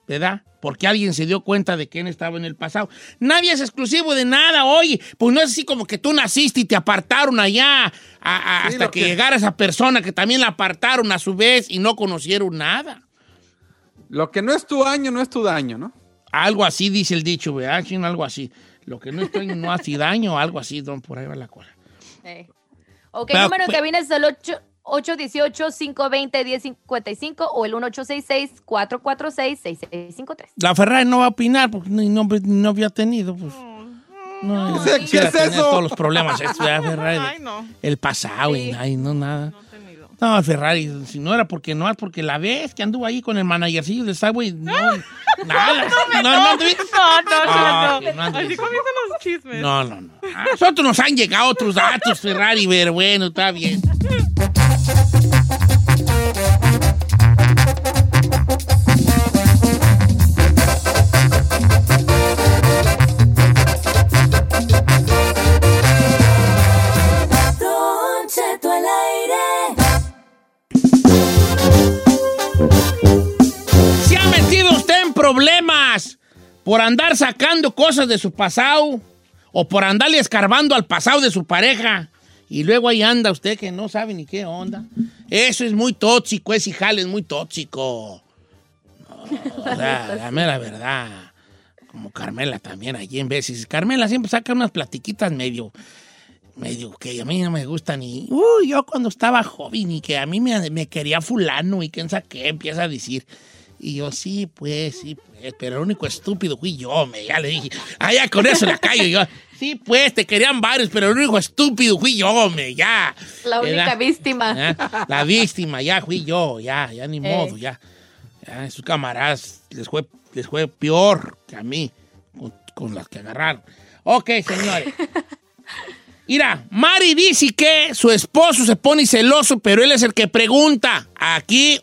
¿Verdad? Porque alguien se dio cuenta de quién estaba en el pasado. Nadie es exclusivo de nada, oye. Pues no es así como que tú naciste y te apartaron allá a- a- Sí, hasta que, que- llegara esa persona que también la apartaron a su vez y no conocieron nada. Lo que no es tu año, no es tu daño, ¿no? Algo así dice el dicho, ¿verdad? Algo así. Lo que no estoy no hace daño, algo así, don, por ahí va la cosa. Eh. Ok, Pero, número pues- cabina es el 8 818-520-1055 o el 1866-446-6653. La Ferrari no va a opinar porque ni nombre ni novio ha tenido. Pues. No, ¿Qué es- quisiera qué es tener eso? todos los problemas. esto, ¿verdad, Ferrari? Ay, no. El pasado, y, Sí. ay, no, nada. No he tenido. No, Ferrari, si no era porque no es porque la vez que anduvo ahí con el managercillo del Subway, no, nada. No, no. No, no, Ah, no, no no. Así comienzan los chismes. No, no, no. Nosotros nos han llegado otros datos, Ferrari, pero bueno, está bien. problemas por andar sacando cosas de su pasado o por andarle escarbando al pasado de su pareja? Y luego ahí anda usted que no sabe ni qué onda. Eso es muy tóxico, ese jale es muy tóxico. No, o sea, dame la verdad. Como Carmela también allí en veces. Carmela siempre saca unas platiquitas medio, medio que a mí no me gustan. Y uy, yo cuando estaba joven y que a mí me, me quería fulano y quién sabe qué, empieza a decir. Y yo, sí, pues, sí, pues, pero el único estúpido fui yo, me, ya le dije. Ah, ya con eso la callo yo. Sí, pues, te querían varios, pero el único estúpido fui yo, me, ya. La única víctima. ¿Eh? La víctima, ya fui yo, ya, ya ni Eh. modo, ya. Ya, sus camaradas les fue, les fue peor que a mí, con, con las que agarraron. Ok, señores. Mira, Mari dice que su esposo se pone celoso, pero él es el que pregunta. Aquí,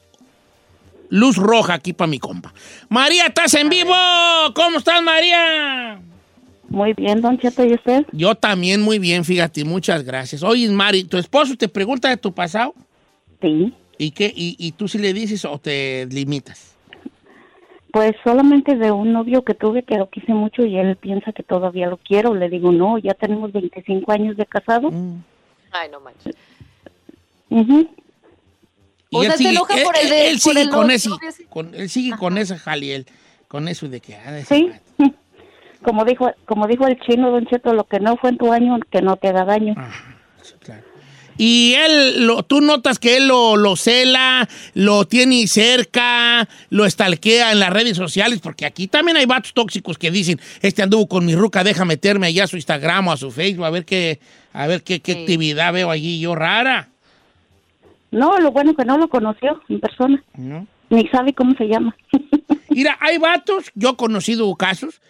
luz roja aquí para mi compa. María, ¿estás en vivo? ¿Cómo estás, María? Muy bien, Don Cheto, ¿y usted? Yo también muy bien, fíjate, muchas gracias. Oye, Mari, ¿tu esposo te pregunta de tu pasado? Sí. ¿Y qué? ¿Y, y tú sí le dices o te limitas? Pues solamente de un novio que tuve que lo quise mucho y él piensa que todavía lo quiero. Le digo, no, ya tenemos 25 años de casado. Mm. Ay, no manches. Y O él sea, se sigue, enoja él, por el él- de- él sigue el con ese, con- él sigue con esa Jaliel, con eso de que ah, de Sí. Como dijo, como dijo el chino, Don Cheto, lo que no fue en tu año, que no te haga daño. Sí, claro. Y él, lo- tú notas que él lo, lo cela, lo tiene cerca, lo estalquea en las redes sociales, porque aquí también hay vatos tóxicos que dicen, este anduvo con mi ruca, deja meterme allá a su Instagram o a su Facebook, a ver qué, a ver qué, qué Sí. actividad veo allí yo rara. No, lo bueno que no lo conoció en persona. ¿no? Ni sabe cómo se llama. Mira, hay vatos, yo he conocido casos,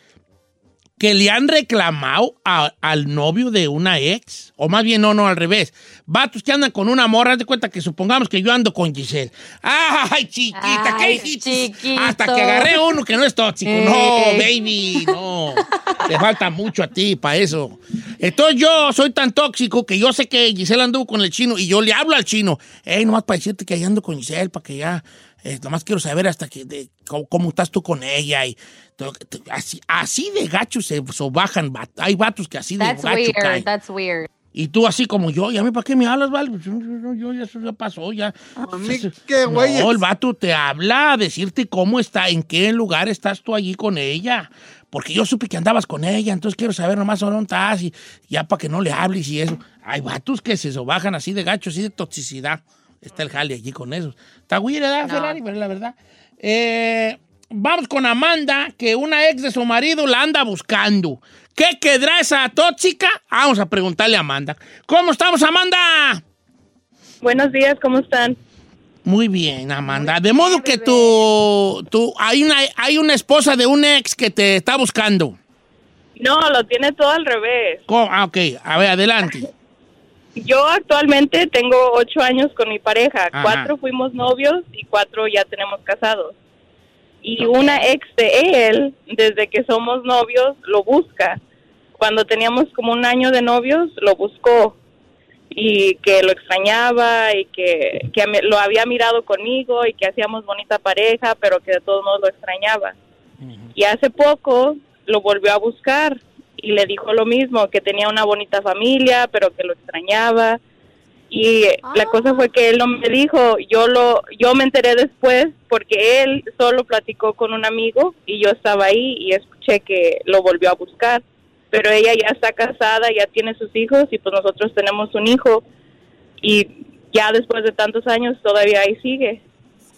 que le han reclamado a- al novio de una ex, o más bien no, no, al revés. Vatos que andan con una morra, haz de cuenta que supongamos que yo ando con Giselle. ¡Ay, chiquita! ¿Qué Ay, chiquito. Hasta que agarré uno que no es tóxico. Eh. No, baby, no. Te falta mucho a ti para eso. Entonces yo soy tan tóxico que yo sé que Giselle anduvo con el chino y yo le hablo al chino. Ey, nomás para decirte que ahí ando con Giselle, para que ya... eh, nomás quiero saber hasta que de- cómo, cómo estás tú con ella y to- to- así, así de gachos se sobajan.vat- Hay vatos que así de That's gacho weird. caen. That's weird. Y tú así como yo, ¿y a mí para qué me hablas, vale? Pues yo, yo- yo- ya eso ya pasó, ya. A mí qué güey. No, el vato te habla a decirte cómo está, en qué lugar estás tú allí con ella. Porque yo supe que andabas con ella, entonces quiero saber nomás dónde estás y ya para que no le hables y eso. Hay vatos que se sobajan así de gacho, así de toxicidad. Está el jale allí con eso. Está güey, ¿verdad, No. Ferrari? Pero la verdad. Eh, vamos con Amanda, que una ex de su marido la anda buscando. ¿Qué quedará esa tóxica? Vamos a preguntarle a Amanda. ¿Cómo estamos, Amanda? Buenos días, ¿cómo están? Muy bien, Amanda. De modo que tú, tú hay, una, hay una esposa de un ex que te está buscando. No, lo tiene todo al revés. ¿Cómo? Ah, ok. A ver, adelante. Yo actualmente tengo ocho años con mi pareja. Ajá. Cuatro fuimos novios y cuatro ya tenemos casados. Y una ex de él, desde que somos novios, lo busca. Cuando teníamos como un año de novios, lo buscó y que lo extrañaba y que, que lo había mirado conmigo y que hacíamos bonita pareja, pero que de todos modos lo extrañaba. Y hace poco lo volvió a buscar y le dijo lo mismo, que tenía una bonita familia, pero que lo extrañaba. Y la cosa fue que él no me dijo, yo lo yo me enteré después porque él solo platicó con un amigo y yo estaba ahí y escuché que lo volvió a buscar. Pero ella ya está casada, ya tiene sus hijos y pues nosotros tenemos un hijo y ya después de tantos años todavía ahí sigue.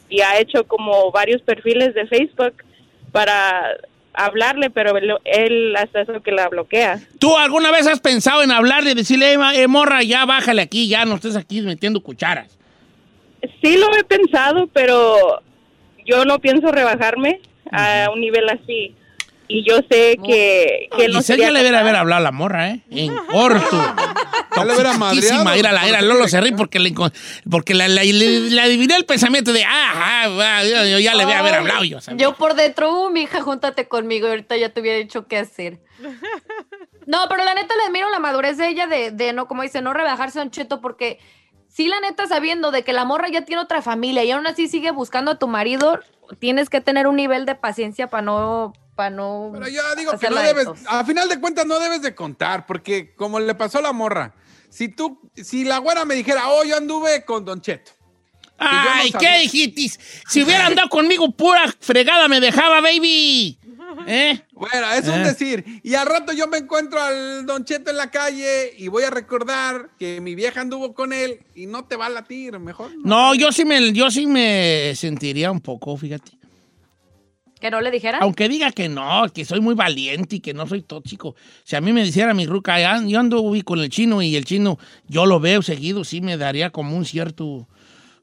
Y ha hecho como varios perfiles de Facebook para hablarle, pero él, hasta eso que la bloquea. ¿Tú alguna vez has pensado en hablarle y decirle, "Eh, eh, morra, ya bájale aquí, ya no estés aquí metiendo cucharas? Sí lo he pensado, pero yo no pienso rebajarme a un nivel así. Y yo sé que, que él no Giselle ya le debería capaz. haber hablado a la morra, ¿eh? En corto. Ya le hubiera madreado. Mira, la, Lolo se ríe porque le, porque la, la- le, le adiviné el pensamiento de, ah, ah, ah, yo, yo ya le voy a haber hablado yo. ¿sabes? Yo por dentro, uh, mi hija, júntate conmigo ahorita ya te hubiera dicho qué hacer. No, pero la neta le admiro la madurez de ella de, de no, como dice, no rebajarse a un cheto porque sí, la neta, sabiendo de que la morra ya tiene otra familia y aún así sigue buscando a tu marido, tienes que tener un nivel de paciencia para no, para no. Pero yo digo que no debes, a final de cuentas no debes de contar, porque como le pasó a la morra, si tú, si la güera me dijera, oh, yo anduve con Don Cheto. Ay, no ¿qué hijitis? Si hubiera andado conmigo pura fregada me dejaba, baby. ¿Eh? Bueno, es un Eh. decir. Y al rato yo me encuentro al Don Cheto en la calle y voy a recordar que mi vieja anduvo con él y no te va a latir, mejor. No, yo sí me, yo sí me sentiría un poco, fíjate. Que no le dijeran. Aunque diga que no, que soy muy valiente y que no soy tóxico. Si a mí me dijera mi ruca, "Ah, yo ando con el chino y el chino, yo lo veo seguido, sí me daría como un cierto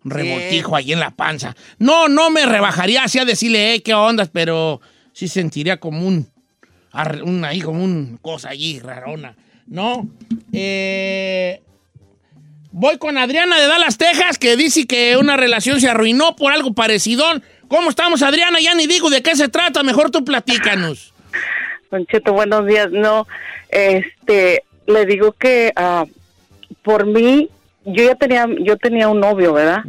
revoltijo ahí en la panza. No, no me rebajaría así a decirle, eh, qué ondas, pero sí sentiría como un, arre- un ahí, como un cosa allí rarona. ¿No? Eh, voy con Adriana de Dallas, Texas, que dice que una relación se arruinó por algo parecido. ¿Cómo estamos, Adriana? Ya ni digo de qué se trata, mejor tú platícanos. Don Cheto, buenos días. No, este, le digo que ah, por mí, yo ya tenía, yo tenía un novio, ¿verdad?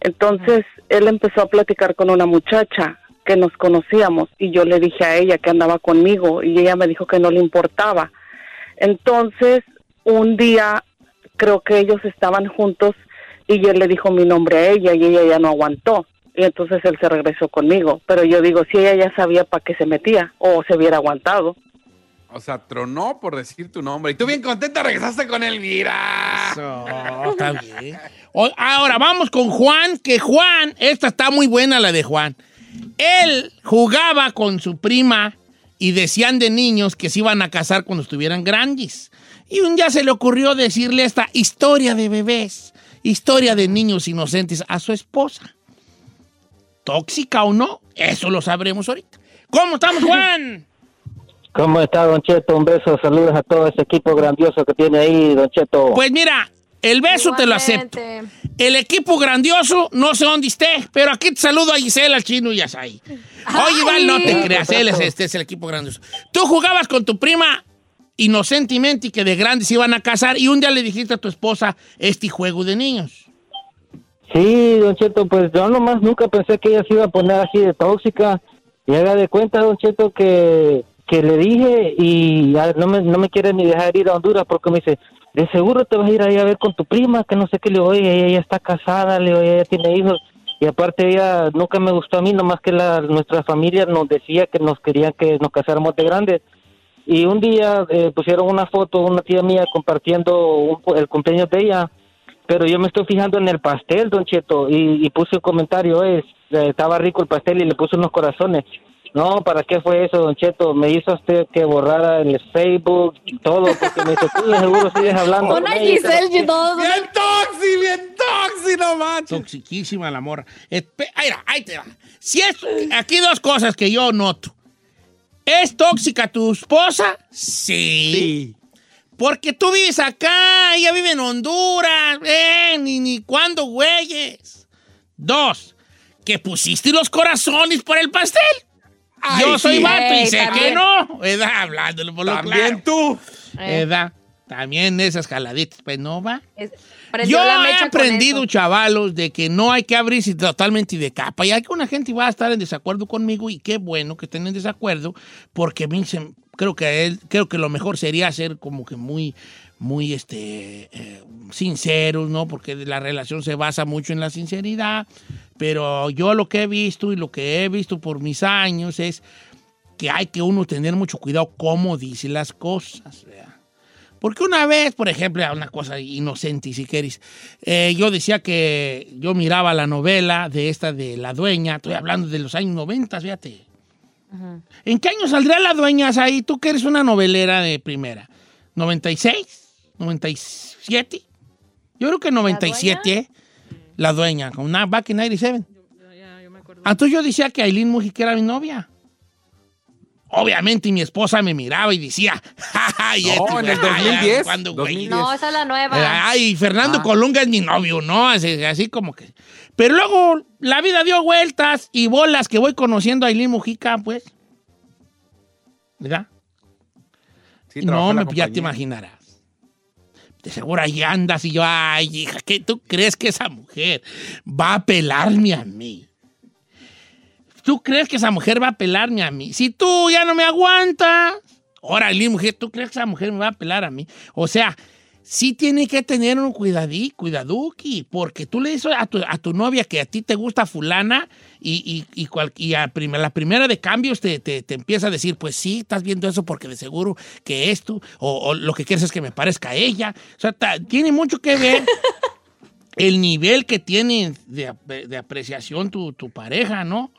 Entonces él empezó a platicar con una muchacha que nos conocíamos y yo le dije a ella que andaba conmigo y ella me dijo que no le importaba. Entonces un día creo que ellos estaban juntos y él le dijo mi nombre a ella y ella ya no aguantó. Y entonces él se regresó conmigo. Pero yo digo, si ella ya sabía para qué se metía o se hubiera aguantado. O sea, tronó por decir tu nombre. Y tú bien contenta regresaste con él, mira. está bien. Ahora vamos con Juan, que Juan, esta está muy buena la de Juan. Él jugaba con su prima y decían de niños que se iban a casar cuando estuvieran grandes. Y un día se le ocurrió decirle esta historia de bebés, historia de niños inocentes a su esposa. ¿Tóxica o no? Eso lo sabremos ahorita. ¿Cómo estamos, Juan? ¿Cómo está, Don Cheto? Un beso, saludos a todo ese equipo grandioso que tiene ahí, Don Cheto. Pues mira, el beso te lo acepto. El equipo grandioso, no sé dónde esté, pero aquí te saludo a Gisela, al chino y a Sai. Oye, Val, no te creas, él es, este es el equipo grandioso. Tú jugabas con tu prima inocentemente y que de grandes se iban a casar y un día le dijiste a tu esposa este juego de niños. Sí, Don Cheto, pues yo nomás nunca pensé que ella se iba a poner así de tóxica. Y haga de cuenta, Don Cheto, que, que le dije y ya no me, no me quiere ni dejar ir a Honduras porque me dice, de seguro te vas a ir ahí a ver con tu prima, que no sé qué. Le digo, oye, ella ya está casada, le digo, ella tiene hijos. Y aparte ella nunca me gustó a mí, nomás que la, nuestra familia nos decía que nos querían que nos casáramos de grandes. Y un día eh, pusieron una foto, una tía mía compartiendo un- el cumpleaños de ella, pero yo me estoy fijando en el pastel, Don Cheto, y, y puse un comentario, es, eh, estaba rico el pastel y le puse unos corazones. No, ¿para qué fue eso, Don Cheto? Me hizo usted que borrara el Facebook y todo, porque me dice, tú de seguro sigues hablando. Una con ella, Giselle, pero- todo. Bien toxi, bien toxi, no manches. Toxiquísima la morra. Espe- ahí, va, ahí te va. Si es, aquí dos cosas que yo noto. ¿Es tóxica tu esposa? Sí. Porque tú vives acá, ella vive en Honduras, eh, ni, ni cuándo, güeyes. Dos, que pusiste los corazones por el pastel. Ay, Yo soy sí. vato y sé también. que no. ¿Verdad? Hablándolo por lo También claro. tú. Eh, ¿Verdad? También esas jaladitas, pues no va. es- Yo la he mecha aprendido, chavalos, de que no hay que abrirse totalmente de capa. Y hay que una gente va a estar en desacuerdo conmigo y qué bueno que estén en desacuerdo, porque se- creo que él, creo que lo mejor sería ser como que muy, muy este, eh, sinceros, ¿no? Porque la relación se basa mucho en la sinceridad. Pero yo lo que he visto y lo que he visto por mis años es que hay que uno tener mucho cuidado cómo dice las cosas. ¿verdad? Porque una vez, por ejemplo, una cosa inocente, si queréis, eh, yo decía que yo miraba la novela de esta de La Dueña, estoy hablando de los años 90, fíjate. ¿En qué año saldría La Dueña ahí? Tú que eres una novelera de primera. ¿96? ¿97? Yo creo que 97, ¿eh? La Dueña, con una Back in 97. Ah, Entonces yo decía que Aileen Mujica era mi novia. Obviamente mi esposa me miraba y decía, ay, No, este, en el güey, ay, 2010, ¿cuándo, güey? 2010. No, esa es la nueva. Ay, Fernando Ah. Colunga es mi novio, ¿no? Así, así como que. Pero luego la vida dio vueltas y bolas que voy conociendo a Aileen Mujica, pues. ¿Verdad? Sí, Y no, me, ya te imaginarás. De seguro ahí andas y yo, ay, hija, ¿qué tú crees que esa mujer va a pelarme a mí? ¿Tú crees que esa mujer va a pelarme a mí? Si tú ya no me aguantas, órale, mujer, ¿tú crees que esa mujer me va a pelar a mí? O sea, sí tiene que tener un cuidadí, cuidaduki, porque tú le dices a tu, a tu novia que a ti te gusta fulana y, y, y, cual- y a prim- la primera de cambios te, te- te empieza a decir, pues sí, estás viendo eso porque de seguro que esto, o, o lo que quieres es que me parezca a ella. O sea, tiene mucho que ver el nivel que tiene de, de apreciación tu, tu pareja, ¿no?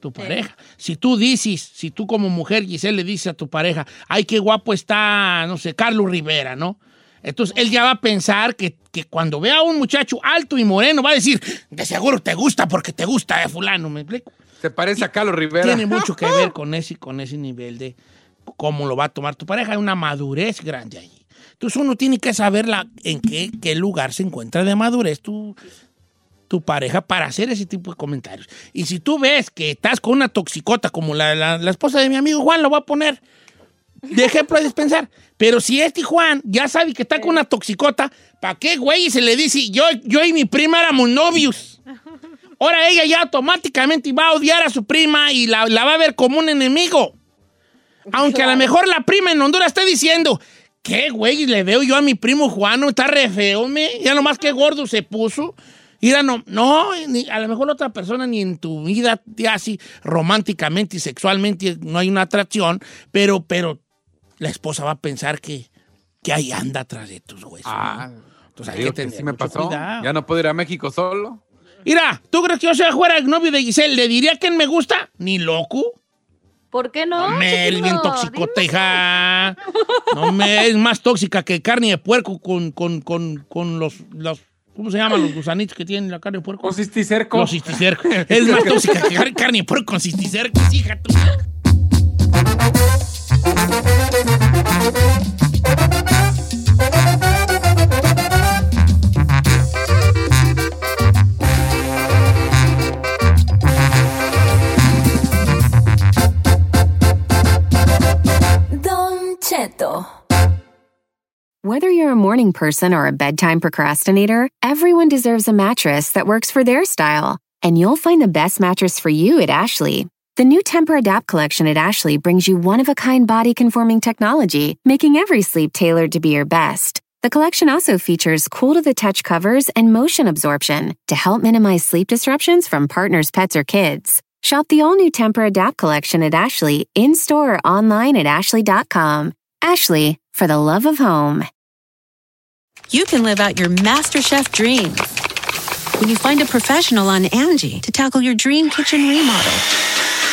Tu pareja. Si tú dices, si tú como mujer, Giselle, le dices a tu pareja, ay, qué guapo está, no sé, Carlos Rivera, ¿no? Entonces él ya va a pensar que, que cuando vea a un muchacho alto y moreno va a decir, de seguro te gusta porque te gusta, eh, fulano, ¿me explico? Se parece a Carlos Rivera. Tiene mucho que ver con ese, con ese nivel de cómo lo va a tomar tu pareja. Hay una madurez grande allí. Entonces uno tiene que saber la- en qué, qué lugar se encuentra de madurez tu, tu pareja para hacer ese tipo de comentarios. Y si tú ves que estás con una toxicota como la, la- la esposa de mi amigo Juan, lo voy a poner de ejemplo a dispensar. Pero si este Juan ya sabe que está con una toxicota, ¿para qué, güey? Se le dice, yo, yo y mi prima éramos novios. Ahora ella ya automáticamente va a odiar a su prima y la, la va a ver como un enemigo. Aunque a lo mejor la prima en Honduras esté diciendo, ¿qué, güey? Le veo yo a mi primo Juan, está re feo, me. Ya nomás que gordo se puso. Mira, no, no, ni- a lo mejor otra persona ni en tu vida ya así románticamente y sexualmente no hay una atracción, pero, pero la esposa va a pensar que, que ahí anda atrás de tus huesos. Ah, ¿no? Entonces hay que que tener sí me mucho pasó. cuidado. Ya no puedo ir a México solo. Mira, ¿tú crees que yo soy fuera el novio de Giselle? ¿Le diría quién me gusta? Ni loco. ¿Por qué no? me es chiquito? bien toxicota, hija. No me es más tóxica que carne de puerco con, con, con, con los, los. ¿Cómo se llaman los gusanitos que tienen la carne de puerco? Con cisticerco. Los cisticercos. Es más tóxica que car- carne de puerco con cisticercos, hija. tú. Whether you're a morning person or a bedtime procrastinator, everyone deserves a mattress that works for their style. And you'll find the best mattress for you at Ashley. The new Temper Adapt collection at Ashley brings you one of a kind body conforming technology, making every sleep tailored to be your best. The collection also features cool to the touch covers and motion absorption to help minimize sleep disruptions from partners, pets, or kids. Shop the all new Temper Adapt collection at Ashley in store or online at ashley.com. Ashley, for the love of home. you can live out your MasterChef dreams when you find a professional on Angie to tackle your dream kitchen remodel.